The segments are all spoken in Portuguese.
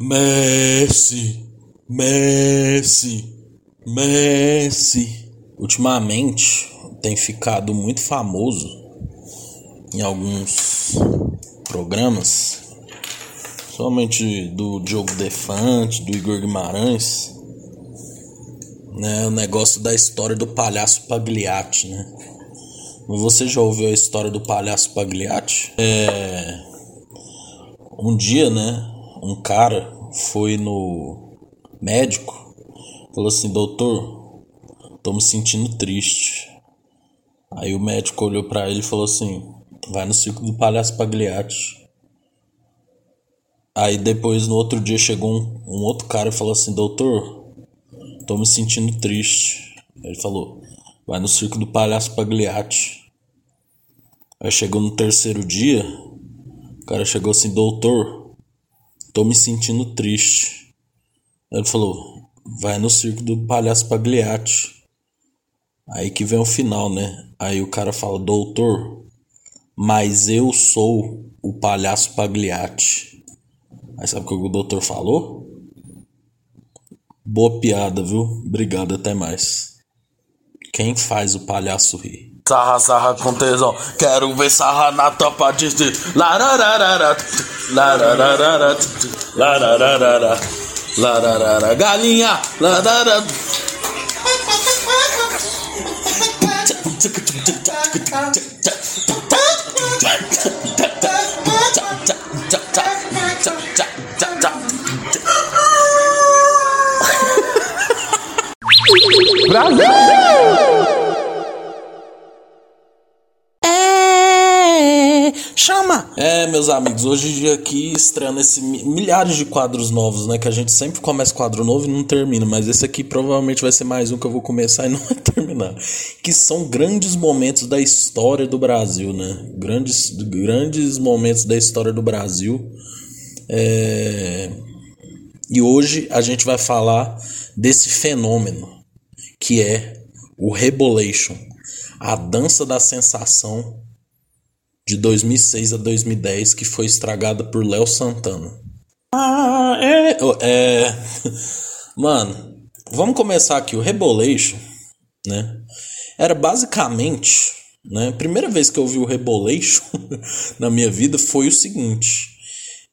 Messi, Messi, Messi. Ultimamente tem ficado muito famoso em alguns programas, somente do Diogo Defante, do Igor Guimarães, né, o negócio da história do palhaço Pagliatti, né? Você já ouviu a história do palhaço Pagliatti? É um dia, né, um cara foi no médico, falou assim: "Doutor, tô me sentindo triste". Aí o médico olhou para ele e falou assim: "Vai no circo do palhaço Pagliatti". Aí depois no outro dia chegou um, um outro cara e falou assim: "Doutor, tô me sentindo triste". Ele falou: "Vai no circo do palhaço Pagliatti". Aí chegou no terceiro dia, o cara chegou assim: "Doutor, Tô me sentindo triste. Ele falou: vai no circo do palhaço Pagliatti. Aí que vem o final, né? Aí o cara fala: doutor, mas eu sou o palhaço Pagliatti. Aí sabe o que o doutor falou? Boa piada, viu? Obrigado, até mais. Quem faz o palhaço rir? Sarra, sarra com tesão. Quero ver sarra na topa de larararara, larararara, larararara, lararara, galinha, lararara. Brasil! Meus amigos, hoje aqui estreando esse milhares de quadros novos, né? Que a gente sempre começa quadro novo e não termina, mas esse aqui provavelmente vai ser mais um que eu vou começar e não vai terminar. Que são grandes momentos da história do Brasil, né? Grandes, grandes momentos da história do Brasil. É... E hoje a gente vai falar desse fenômeno que é o Rebolation, a dança da sensação de 2006 a 2010 que foi estragada por Léo Santana. Ah, é, é. Mano, vamos começar aqui. O Rebolation, né? Era basicamente, né? A primeira vez que eu vi o Rebolation na minha vida foi o seguinte.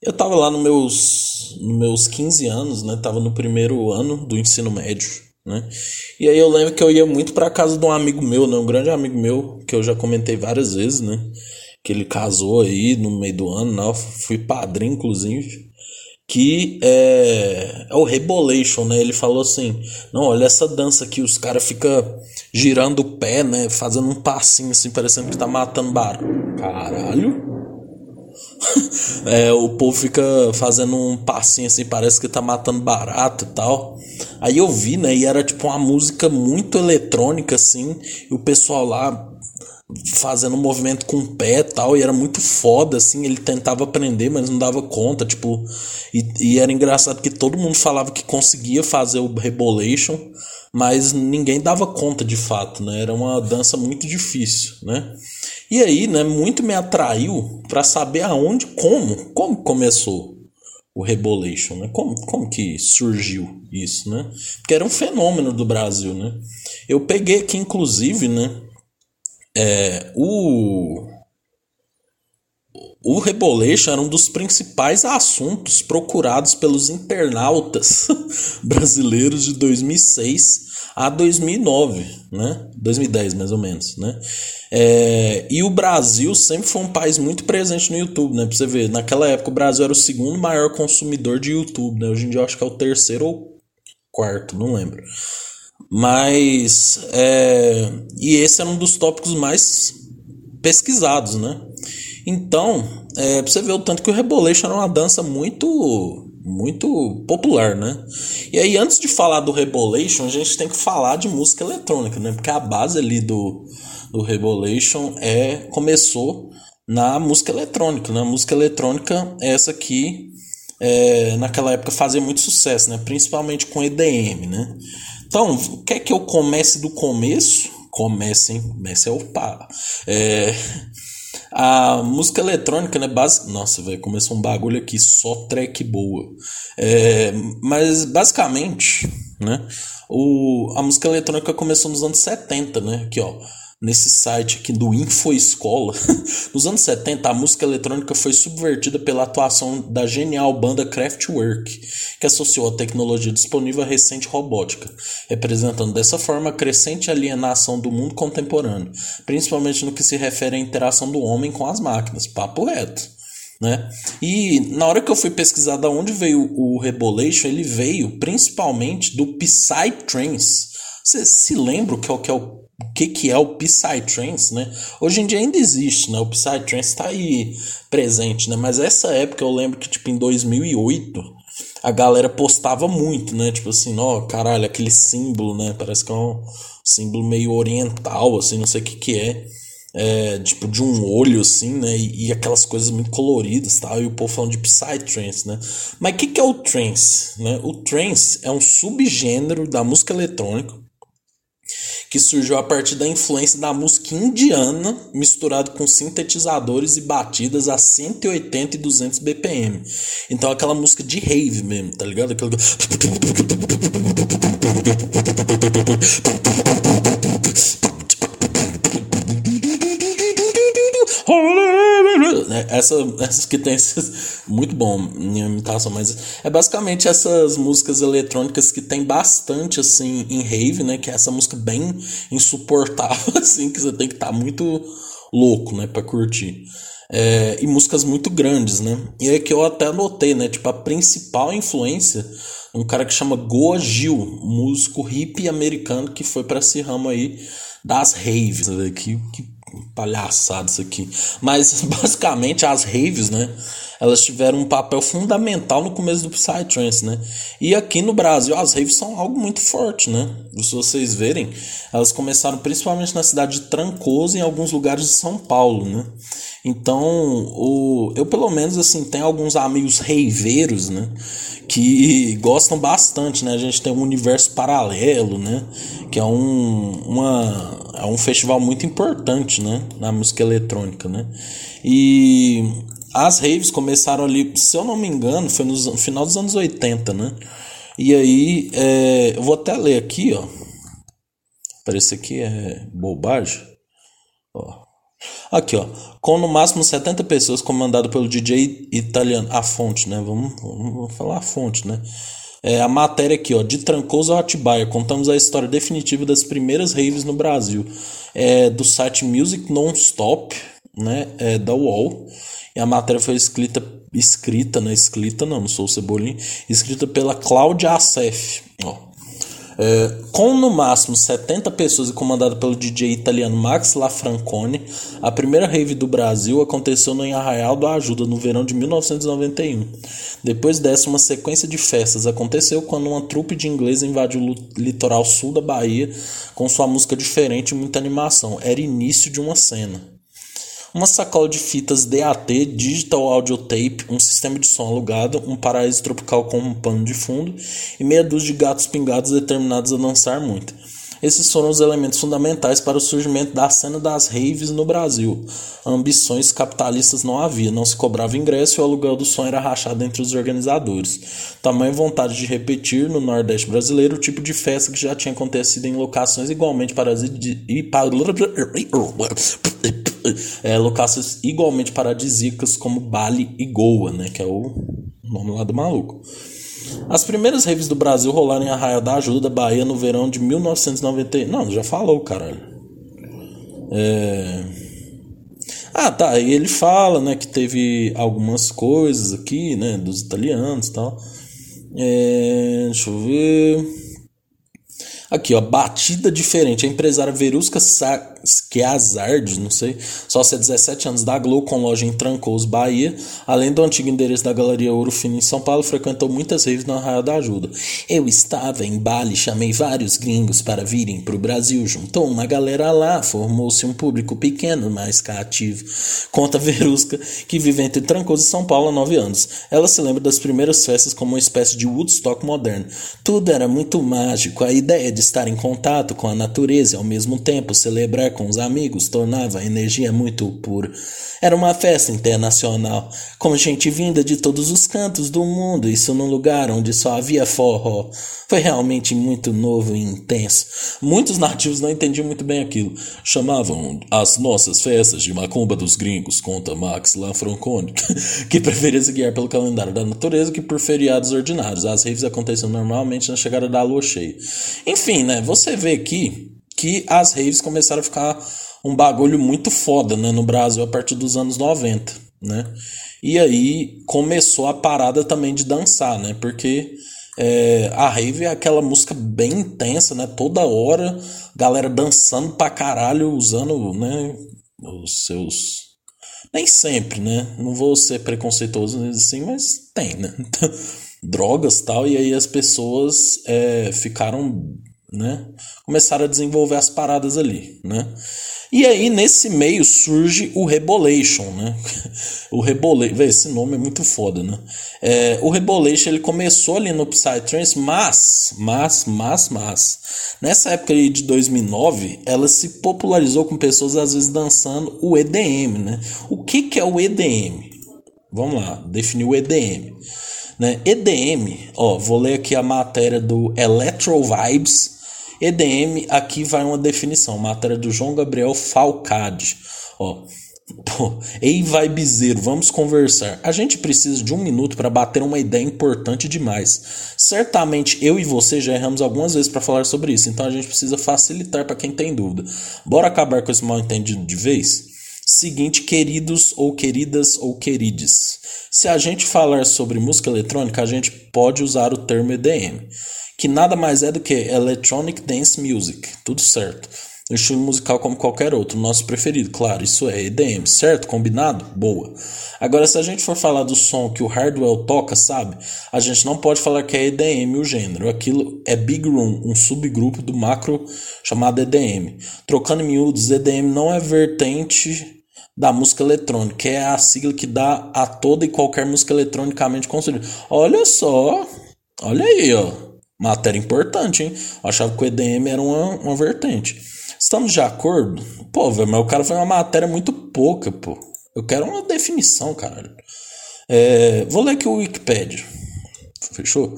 Eu tava lá nos meus, nos meus 15 anos, né? Tava no primeiro ano do ensino médio, né? E aí eu lembro que eu ia muito pra casa de um amigo meu, né? Um grande amigo meu, que eu já comentei várias vezes, né? Que ele casou aí no meio do ano, não, fui padrinho inclusive, que é, é o Rebolation, né? Ele falou assim: "Não, olha essa dança aqui, os caras ficam girando o pé, né, fazendo um passinho assim, parecendo que tá matando barulho". Caralho. é, o povo fica fazendo um passinho assim, parece que tá matando barato e tal. Aí eu vi, né? E era tipo uma música muito eletrônica, assim. E o pessoal lá fazendo um movimento com o pé e tal, e era muito foda, assim, ele tentava aprender, mas não dava conta, tipo, e, e era engraçado que todo mundo falava que conseguia fazer o Rebolation, mas ninguém dava conta de fato, né, era uma dança muito difícil, né, e aí, né, muito me atraiu para saber aonde, como, como começou o Rebolation, né? Como, como que surgiu isso, né? Porque era um fenômeno do Brasil, né? Eu peguei aqui, inclusive, né? É, o, o Rebolation era um dos principais assuntos procurados pelos internautas brasileiros de 2006 a 2009, né? 2010 mais ou menos, né? É, e o Brasil sempre foi um país muito presente no YouTube, né? Pra você ver, naquela época o Brasil era o segundo maior consumidor de YouTube, né? Hoje em dia eu acho que é o terceiro ou quarto, não lembro. Mas. É, e esse era um dos tópicos mais pesquisados, né? Então, é, pra você ver o tanto que o Rebolation era uma dança muito muito popular, né? E aí, antes de falar do Rebolation, a gente tem que falar de música eletrônica, né? Porque a base ali do, do Rebolation é, começou na música eletrônica, né? A música eletrônica é essa aqui, é, naquela época fazia muito sucesso, né? Principalmente com EDM, né? Então, quer que eu comece do começo? Comece, hein? Comece é o. É... A música eletrônica, né? Nossa, velho, começou um bagulho aqui, só track boa. É, mas basicamente, né? O, a música eletrônica começou nos anos 70, né? Aqui, ó nesse site aqui do Info Escola. Nos anos 70, a música eletrônica foi subvertida pela atuação da genial banda Kraftwerk, que associou a tecnologia disponível à recente robótica, representando dessa forma a crescente alienação do mundo contemporâneo, principalmente no que se refere à interação do homem com as máquinas. Papo reto. Né? E na hora que eu fui pesquisar da onde veio o Rebolation, ele veio principalmente do Psytrance. Você se lembra o que é o, é o que, que é o Psytrance, né? Hoje em dia ainda existe, né? O Psytrance está aí presente, né? Mas essa época eu lembro que, tipo, em 2008, a galera postava muito, né? Tipo assim, ó, caralho, aquele símbolo, né? Parece que é um símbolo meio oriental, assim, não sei o que que é. É, tipo, de um olho, assim, né? E, e, aquelas coisas muito coloridas, tal. E o povo falando de Psytrance, né? Mas o que, que é o trance, né? O trance é um subgênero da música eletrônica que surgiu a partir da influência da música indiana, misturado com sintetizadores e batidas a 180 e 200 BPM. Então aquela música de rave mesmo, tá ligado? Aquela... Né? Essa, essas que tem esses, muito bom minha imitação, mas é basicamente essas músicas eletrônicas que tem bastante assim em rave, né? Que é essa música bem insuportável, assim, que você tem que estar tá muito louco, né, para curtir. É, e músicas muito grandes, né? E é que eu até anotei, né? Tipo, a principal influência, um cara que chama Goa Gil, músico hippie americano que foi para esse ramo aí das raves, que, que palhaçada isso aqui. Mas basicamente as raves, né? Elas tiveram um papel fundamental no começo do Psytrance, né? E aqui no Brasil as raves são algo muito forte, né? Se vocês verem, elas começaram principalmente na cidade de Trancoso e em alguns lugares de São Paulo, né? Então, o, eu pelo menos assim tenho alguns amigos reiveiros, né? Que gostam bastante, né? A gente tem um universo paralelo, né? Que é um, uma, é um festival muito importante, né? Na música eletrônica, né? E as raves começaram ali, se eu não me engano, foi no final dos anos 80, né? E aí, é, eu vou até ler aqui, ó. Parece que é bobagem. Ó. Aqui, ó. Com no máximo 70 pessoas, comandado pelo DJ italiano. A fonte, né? Vamos, vamos falar a fonte, né? É, a matéria aqui, ó. De Trancoso a Atibaia. Contamos a história definitiva das primeiras raves no Brasil. É, do site Music Non-Stop, né? É, da UOL. E a matéria foi escrita, escrita, né? Escrita, não, não sou o Cebolinha. Escrita pela Cláudia Assef. Ó. É, com no máximo 70 pessoas e comandada pelo DJ italiano Max Lafrancone, a primeira rave do Brasil aconteceu no Arraial do Ajuda no verão de 1991. Depois dessa, uma sequência de festas aconteceu quando uma trupe de ingleses invadiu o litoral sul da Bahia com sua música diferente e muita animação. Era início de uma cena uma sacola de fitas DAT, Digital Audio Tape, um sistema de som alugado, um paraíso tropical com um pano de fundo e meia dúzia de gatos pingados determinados a dançar muito. Esses foram os elementos fundamentais para o surgimento da cena das raves no Brasil. Ambições capitalistas não havia, não se cobrava ingresso e o aluguel do som era rachado entre os organizadores. Tamanha vontade de repetir no Nordeste brasileiro o tipo de festa que já tinha acontecido em locações igualmente é, locações igualmente paradisíacas como Bali e Goa, né, que é o nome lá do maluco. As primeiras raves do Brasil rolaram em Arraia da Ajuda, Bahia, no verão de 1990. Não, já falou, caralho. É... Ah, tá. E ele fala, né, que teve algumas coisas aqui, né, dos italianos e tal. É... Deixa eu ver. Aqui, ó, batida diferente. A empresária Verusca Schiazardi, não sei, sócia 17 anos da Globo, com loja em Trancoso, Bahia. Além do antigo endereço da Galeria Ouro Fino em São Paulo, frequentou muitas raves no Arraial da Ajuda. Eu estava em Bali, chamei vários gringos para virem para o Brasil. Juntou uma galera lá, formou-se um público pequeno, mas cativo. Conta Verusca, que vive entre Trancoso e São Paulo há nove anos. Ela se lembra das primeiras festas como uma espécie de Woodstock moderno. Tudo era muito mágico. A ideia de estar em contato com a natureza e ao mesmo tempo celebrar com os amigos tornava a energia muito pura. Era uma festa internacional, com gente vinda de todos os cantos do mundo, isso num lugar onde só havia forró. Foi realmente muito novo e intenso. Muitos nativos não entendiam muito bem aquilo. Chamavam as nossas festas de macumba dos gringos, conta Max Lanfrancone, que preferia se guiar pelo calendário da natureza que por feriados ordinários. As raves aconteciam normalmente na chegada da lua cheia. Enfim, né? Você vê aqui que as raves começaram a ficar um bagulho muito foda né, no Brasil a partir dos anos 90, né? E aí começou a parada também de dançar, né? Porque é, a rave é aquela música bem intensa, né? Toda hora, galera dançando pra caralho, usando, né? Os seus. Nem sempre, né? Não vou ser preconceituoso assim, mas tem, né? Drogas tal, e aí as pessoas é, ficaram, né? Começaram a desenvolver as paradas ali, né? E aí, nesse meio, surge o Rebolation, né? o Rebolation, esse nome é muito foda, né? É, o Rebolation, ele começou ali no Psytrance, mas, mas, mas, mas, nessa época aí de 2009, ela se popularizou com pessoas, às vezes, dançando o EDM, né? O que que é o EDM? Vamos lá, definir o EDM. Né? EDM, ó, vou ler aqui a matéria do Electro Vibes, EDM, aqui vai uma definição, matéria do João Gabriel Falcade. Ó, Pô, ei, vai bizeiro, vamos conversar. A gente precisa de um minuto para bater uma ideia importante demais. Certamente eu e você já erramos algumas vezes para falar sobre isso, então a gente precisa facilitar para quem tem dúvida. Bora acabar com esse mal entendido de vez? Seguinte, queridos ou queridas ou querides. Se a gente falar sobre música eletrônica, a gente pode usar o termo EDM que nada mais é do que Electronic Dance Music, tudo certo. Um estilo musical como qualquer outro, nosso preferido, claro, isso é EDM, certo? Combinado? Boa. Agora, se a gente for falar do som que o Hardwell toca, sabe? A gente não pode falar que é EDM o gênero, aquilo é Big Room, um subgrupo do macro chamado EDM. Trocando em miúdos, EDM não é vertente da música eletrônica, é a sigla que dá a toda e qualquer música eletronicamente construída. Olha só, olha aí, ó. Matéria importante, hein? Eu achava que o EDM era uma, uma vertente. Estamos de acordo? Pô, velho, mas o cara foi uma matéria muito pouca, pô. Eu quero uma definição, caralho. É, vou ler aqui o Wikipedia. Fechou?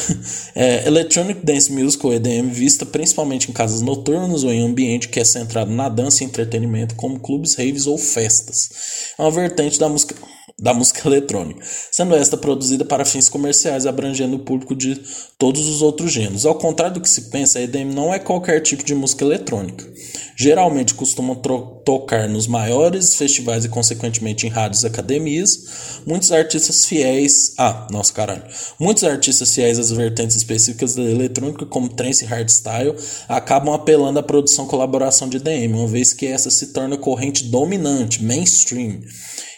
é, Electronic Dance Music, ou EDM, vista principalmente em casas noturnas ou em ambiente que é centrado na dança e entretenimento, como clubes, raves ou festas. É uma vertente da música da música eletrônica, sendo esta produzida para fins comerciais, abrangendo o público de todos os outros gêneros. Ao contrário do que se pensa, a EDM não é qualquer tipo de música eletrônica. Geralmente costumam tocar nos maiores festivais e, consequentemente, em rádios e academias. Muitos artistas fiéis. Ah, nossa caralho. Muitos artistas fiéis às vertentes específicas da eletrônica, como trance e hardstyle, acabam apelando à produção colaboração de EDM, uma vez que essa se torna corrente dominante, mainstream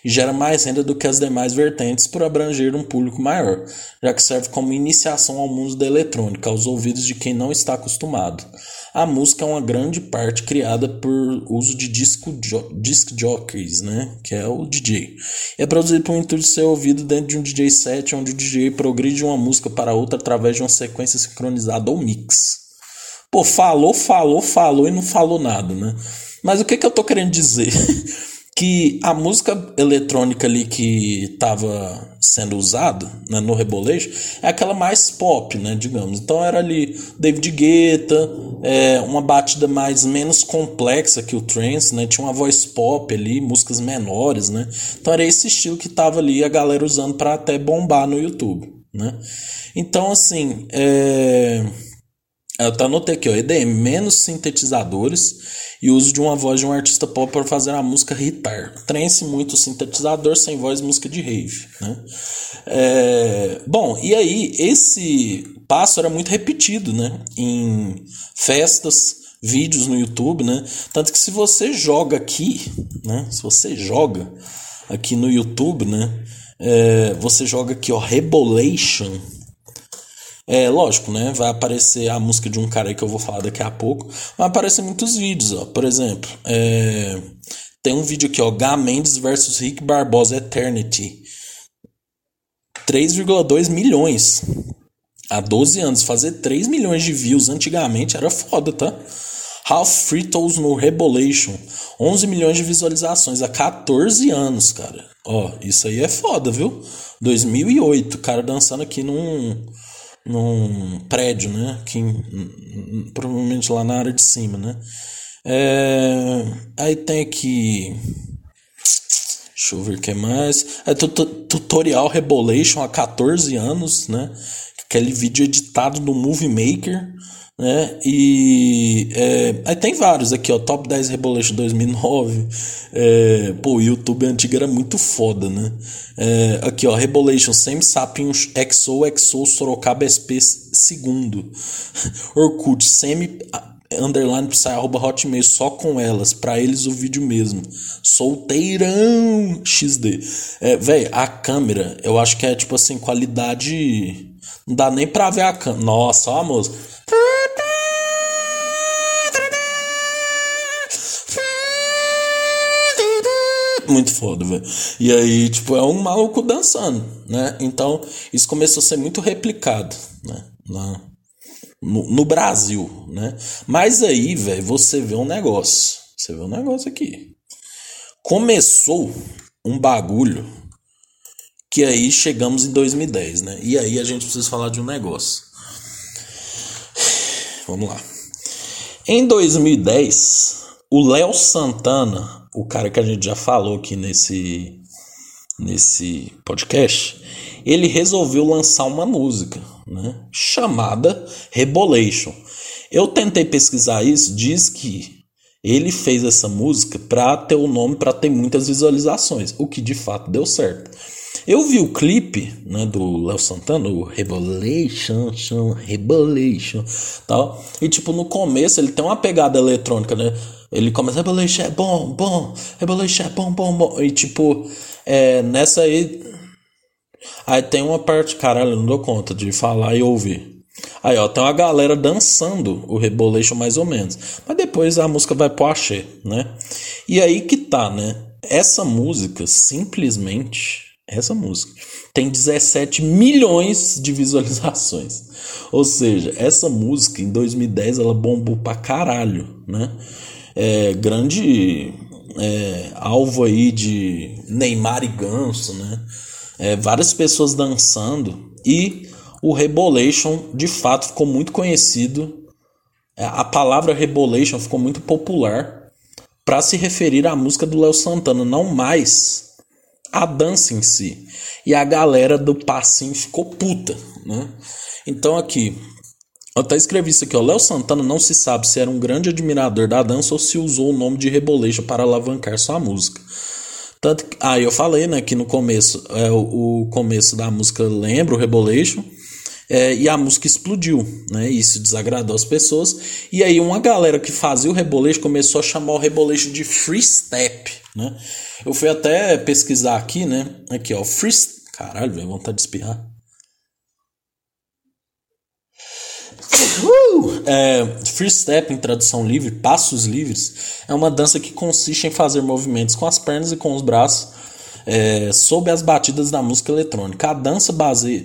e gera mais renda do que as demais vertentes por abranger um público maior, já que serve como iniciação ao mundo da eletrônica, aos ouvidos de quem não está acostumado. A música é uma grande parte criada por uso de disco jo disc jockeys, né? que é o DJ. É produzido por um intuito de ser ouvido dentro de um DJ set, onde o DJ progride uma música para outra através de uma sequência sincronizada ou mix. Pô, falou, falou, falou e não falou nada, né? Mas o que, que eu tô querendo dizer? que a música eletrônica ali que estava sendo usada né, no Reboleixo é aquela mais pop, né, digamos. Então era ali David Guetta, é, uma batida mais menos complexa que o trance, né, tinha uma voz pop ali, músicas menores, né. Então era esse estilo que tava ali a galera usando para até bombar no YouTube, né. Então assim, é... eu até anotei aqui, ó, EDM, menos sintetizadores e uso de uma voz de um artista pop para fazer a música hitar. Trance muito sintetizador, sem voz, música de rave. Né? É, bom, e aí esse passo era muito repetido né? em festas, vídeos no YouTube, né? Tanto que se você joga aqui, né? Se você joga aqui no YouTube, né? É, você joga aqui, ó, Rebolation é, lógico, né? Vai aparecer a música de um cara que eu vou falar daqui a pouco. Vai aparecer muitos vídeos, ó. Por exemplo, é... tem um vídeo aqui, ó. Gá Mendes versus Rick Barbosa Eternity. 3,2 milhões. Há 12 anos. Fazer 3 milhões de views antigamente era foda, tá? Half Fritos no Rebolation. 11 milhões de visualizações há 14 anos, cara. Ó, isso aí é foda, viu? 2008, cara dançando aqui num, num prédio, né? Aqui, provavelmente lá na área de cima, né? É, aí tem aqui. Deixa eu ver o que mais. É tutorial Rebolation há 14 anos, né? Aquele vídeo editado no Movie Maker né? E é, aí tem vários aqui, ó, Top 10 Rebolation 2009. É, pô, o YouTube antigo era muito foda, né? É, aqui, ó, Rebolation Same Sapien XO XO Sorocaba SP segundo. Orkut Semi underline psy arroba hotmail só com elas, para eles o vídeo mesmo. Solteirão XD. É, velho, a câmera, eu acho que é tipo assim, qualidade. Não dá nem pra ver a câmera. Nossa, ó música. Muito foda, velho. E aí, tipo, é um maluco dançando, né? Então, isso começou a ser muito replicado, né? Na, no, no Brasil, né? Mas aí, velho, você vê um negócio. Você vê um negócio aqui. Começou um bagulho que aí chegamos em 2010, né? E aí a gente precisa falar de um negócio. Vamos lá. Em 2010, o Léo Santana o cara que a gente já falou aqui nesse, nesse podcast, ele resolveu lançar uma música né, chamada Rebolation. Eu tentei pesquisar isso, diz que ele fez essa música para ter o nome, para ter muitas visualizações, o que de fato deu certo. Eu vi o clipe né, do Léo Santana, o Rebolation, Rebolation, tal. E tipo, no começo ele tem uma pegada eletrônica, né? Ele começa, Rebolation é bom, bom, Rebolation é bom, bom, bom. E tipo, é, nessa aí. Aí tem uma parte, caralho, não dou conta de falar e ouvir. Aí, ó, tem uma galera dançando o Rebolation mais ou menos. Mas depois a música vai pro axé, né? E aí que tá, né? Essa música, simplesmente, essa música, tem 17 milhões de visualizações. Ou seja, essa música em 2010 ela bombou pra caralho, né? É, grande é, alvo aí de Neymar e Ganso, né? É, várias pessoas dançando e o Rebolation de fato ficou muito conhecido. É, a palavra Rebolation ficou muito popular para se referir à música do Léo Santana, não mais a dança em si. E a galera do passinho ficou puta, né? Então aqui, eu até escrevi isso aqui, ó. Léo Santana não se sabe se era um grande admirador da dança ou se usou o nome de Rebolejo para alavancar sua música. Tanto que, ah, eu falei, né, que no começo, é, o, o começo da música lembra o Rebolation, é, e a música explodiu, né? Isso desagradou as pessoas. E aí uma galera que fazia o rebolejo começou a chamar o rebolejo de free step, né? Eu fui até pesquisar aqui, né? Aqui, ó, free... Caralho, velho, vontade de espirrar. Uh! É, free step, em tradução livre, passos livres, é uma dança que consiste em fazer movimentos com as pernas e com os braços é, sob as batidas da música eletrônica. A dança baseia,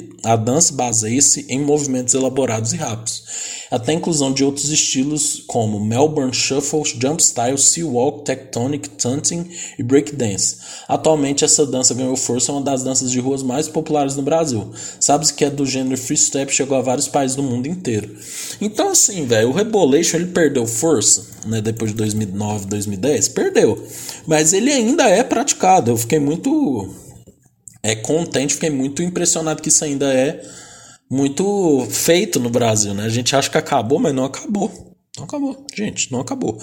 baseia-se em movimentos elaborados e rápidos, até a inclusão de outros estilos como Melbourne Shuffle, Jump Style, Sea Walk, Tectonic, Tunting e Breakdance. Atualmente essa dança ganhou força, é uma das danças de ruas mais populares no Brasil. Sabe-se que é do gênero freestep, chegou a vários países do mundo inteiro. Então assim, velho, o Rebolation ele perdeu força, né, depois de 2009, 2010, perdeu. Mas ele ainda é praticado. Eu fiquei muito muito é, contente, fiquei muito impressionado que isso ainda é muito feito no Brasil, né? A gente acha que acabou, mas não acabou. Não acabou, gente, não acabou.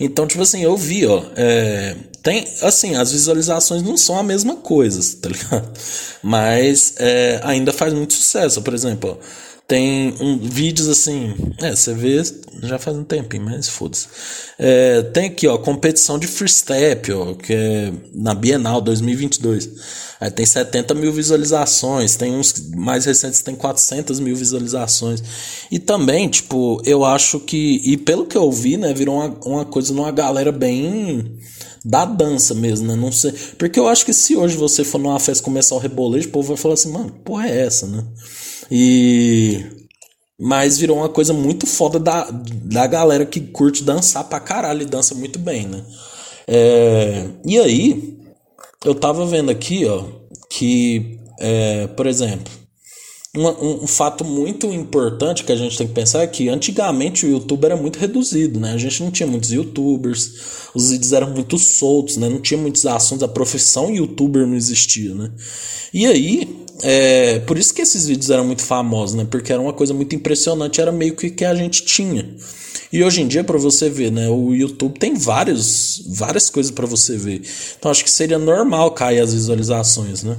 Então, tipo assim, eu vi, ó. É, tem, assim, as visualizações não são a mesma coisa, tá ligado? Mas é, ainda faz muito sucesso. Por exemplo, ó, tem um, vídeos assim. É, você vê já faz um tempinho, mas foda-se. É, tem aqui, ó, competição de freestep, ó, que é na Bienal 2022. Aí tem 70 mil visualizações, tem uns mais recentes tem 400 mil visualizações. E também, tipo, eu acho que, e pelo que eu vi, né, virou uma, uma coisa numa galera bem da dança mesmo, né? Não sei. Porque eu acho que se hoje você for numa festa começar o rebolejo, o povo vai falar assim, mano, porra é essa, né? E Mas virou uma coisa muito foda da, da galera que curte dançar pra caralho e dança muito bem, né? É, e aí, eu tava vendo aqui, ó, que, é, por exemplo, um, um, fato muito importante que a gente tem que pensar é que antigamente o YouTube era muito reduzido, né? A gente não tinha muitos youtubers, os vídeos eram muito soltos, né? Não tinha muitos assuntos, a profissão youtuber não existia, né? E aí, é, por isso que esses vídeos eram muito famosos, né? Porque era uma coisa muito impressionante, era meio que que a gente tinha. E hoje em dia, para você ver, né, o YouTube tem vários, várias coisas para você ver. Então acho que seria normal cair as visualizações, né?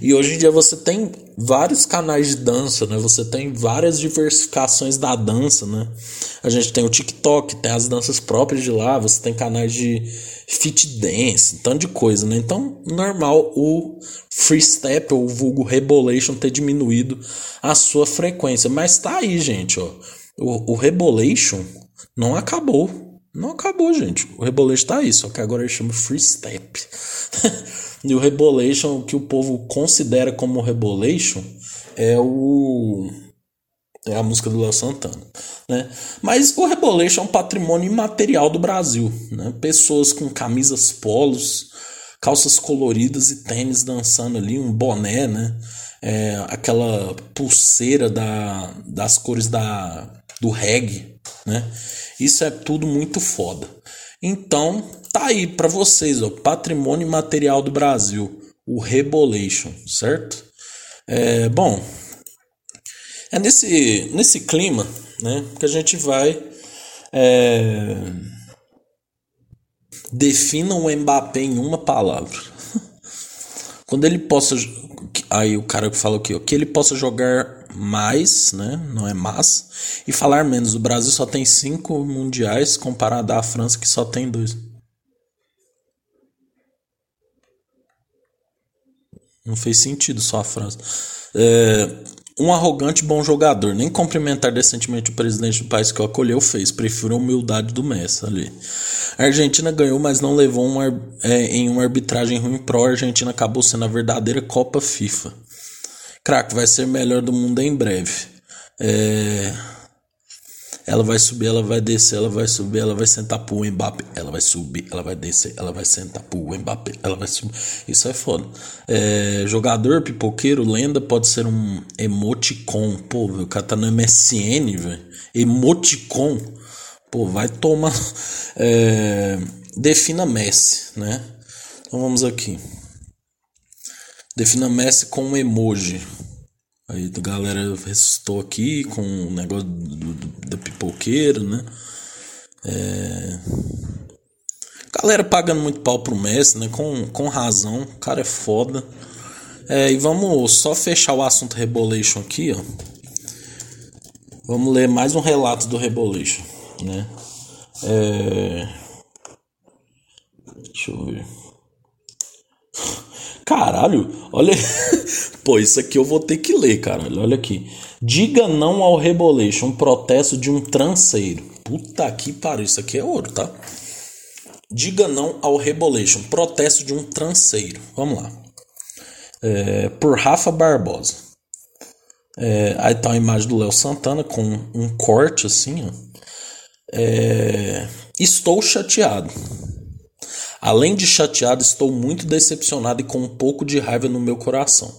E hoje em dia você tem vários canais de dança, né? Você tem várias diversificações da dança, né? A gente tem o TikTok, tem as danças próprias de lá, você tem canais de fit dance, tanto de coisa, né? Então, normal o free step ou o vulgo rebolation ter diminuído a sua frequência, mas tá aí, gente, ó. O, o rebolation não acabou. Não acabou, gente. O Rebolation tá aí, só que agora ele chama Free Step. e o Rebolation, o que o povo considera como Rebolation, é o. É a música do Léo Santana. Né? Mas o Rebolation é um patrimônio imaterial do Brasil. Né? Pessoas com camisas polos, calças coloridas e tênis dançando ali, um boné, né? É, aquela pulseira da, das cores da, do reggae, né? Isso é tudo muito foda. Então, tá aí para vocês, ó, Patrimônio Material do Brasil, o Rebolation, certo? É, bom, é nesse, nesse clima, né, que a gente vai é, defina o Mbappé em uma palavra. Quando ele possa, aí o cara falou aqui, ó, que ele possa jogar mais, né? Não é mais. E falar menos. O Brasil só tem cinco mundiais comparado à França que só tem dois. Não fez sentido só a França. É, um arrogante bom jogador. Nem cumprimentar decentemente o presidente do país que o acolheu fez. Prefiro a humildade do Messi ali. A Argentina ganhou, mas não levou é, em uma arbitragem ruim pro. A Argentina acabou sendo a verdadeira Copa FIFA. Crack vai ser melhor do mundo em breve. É... Ela vai subir, ela vai descer, ela vai subir, ela vai sentar pro Mbappé. Ela vai subir, ela vai descer, ela vai sentar pro Mbappé. Ela vai subir. Isso é foda. É... Jogador, pipoqueiro, lenda pode ser um emoticon. Pô, o cara tá no MSN, velho. Emoticon. Pô, vai tomar. É... Defina Messi, né? Então vamos aqui. Defina Messi com um emoji. Aí a galera ressuscitou aqui com o negócio do, do, do pipoqueiro, né? É... Galera pagando muito pau pro Messi, né? Com, com razão. O cara é foda. É, e vamos só fechar o assunto Rebolation aqui, ó. Vamos ler mais um relato do Rebolation, né? É... Deixa eu ver. Caralho, olha. Pô, isso aqui eu vou ter que ler, caralho. Olha aqui. Diga não ao Rebolation, um protesto de um transeiro. Puta que pariu, isso aqui é ouro, tá? Diga não ao Rebolation, protesto de um transeiro. Vamos lá. É, por Rafa Barbosa. É, aí tá a imagem do Léo Santana com um corte assim, ó. É, estou chateado. Além de chateado, estou muito decepcionado e com um pouco de raiva no meu coração.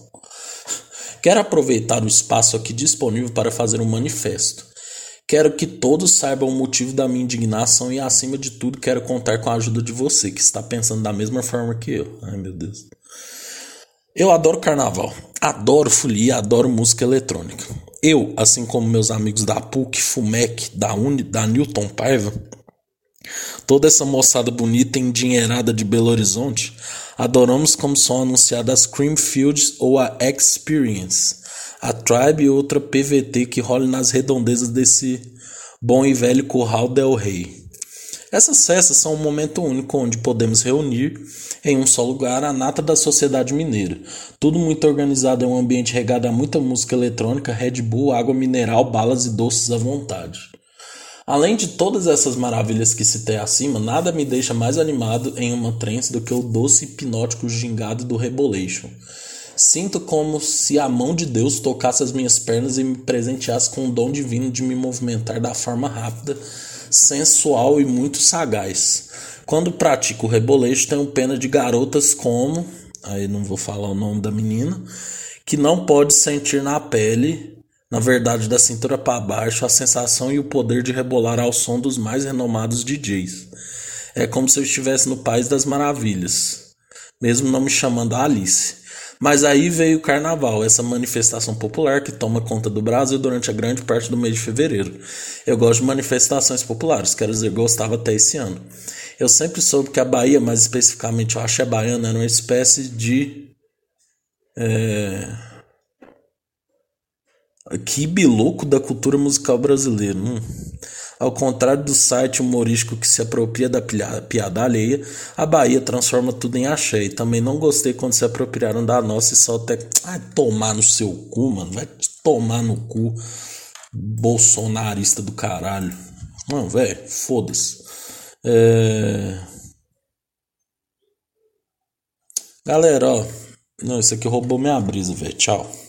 Quero aproveitar o espaço aqui disponível para fazer um manifesto. Quero que todos saibam o motivo da minha indignação e, acima de tudo, quero contar com a ajuda de você, que está pensando da mesma forma que eu. Ai, meu Deus. Eu adoro carnaval, adoro folia, adoro música eletrônica. Eu, assim como meus amigos da PUC, FUMEC, da Uni, da Newton Paiva, Toda essa moçada bonita endinheirada de Belo Horizonte, adoramos como são anunciadas Creamfields ou a Experience, a Tribe e outra PVT que rola nas redondezas desse bom e velho Curral Del Rey. Essas festas são um momento único onde podemos reunir em um só lugar a nata da sociedade mineira. Tudo muito organizado em um ambiente regado a muita música eletrônica, Red Bull, água mineral, balas e doces à vontade. Além de todas essas maravilhas que citei acima, nada me deixa mais animado em uma trance do que o doce hipnótico gingado do Rebolation. Sinto como se a mão de Deus tocasse as minhas pernas e me presenteasse com o dom divino de me movimentar da forma rápida, sensual e muito sagaz. Quando pratico o rebolejo, tenho pena de garotas como, aí não vou falar o nome da menina, que não pode sentir na pele, na verdade da cintura para baixo, a sensação e o poder de rebolar ao som dos mais renomados DJs. É como se eu estivesse no País das Maravilhas, mesmo não me chamando Alice. Mas aí veio o carnaval, essa manifestação popular que toma conta do Brasil durante a grande parte do mês de fevereiro. Eu gosto de manifestações populares, quero dizer, gostava até esse ano. Eu sempre soube que a Bahia, mais especificamente o axé baiano, era uma espécie de. É, quibe louco da cultura musical brasileira. Hum. Ao contrário do site humorístico que se apropria da piada alheia, a Bahia transforma tudo em axé. E também não gostei quando se apropriaram da nossa e só até. Vai tomar no seu cu, mano. Vai tomar no cu. Bolsonarista do caralho. Mano, velho, foda-se. É... Galera, ó. Não, isso aqui roubou minha brisa, velho. Tchau.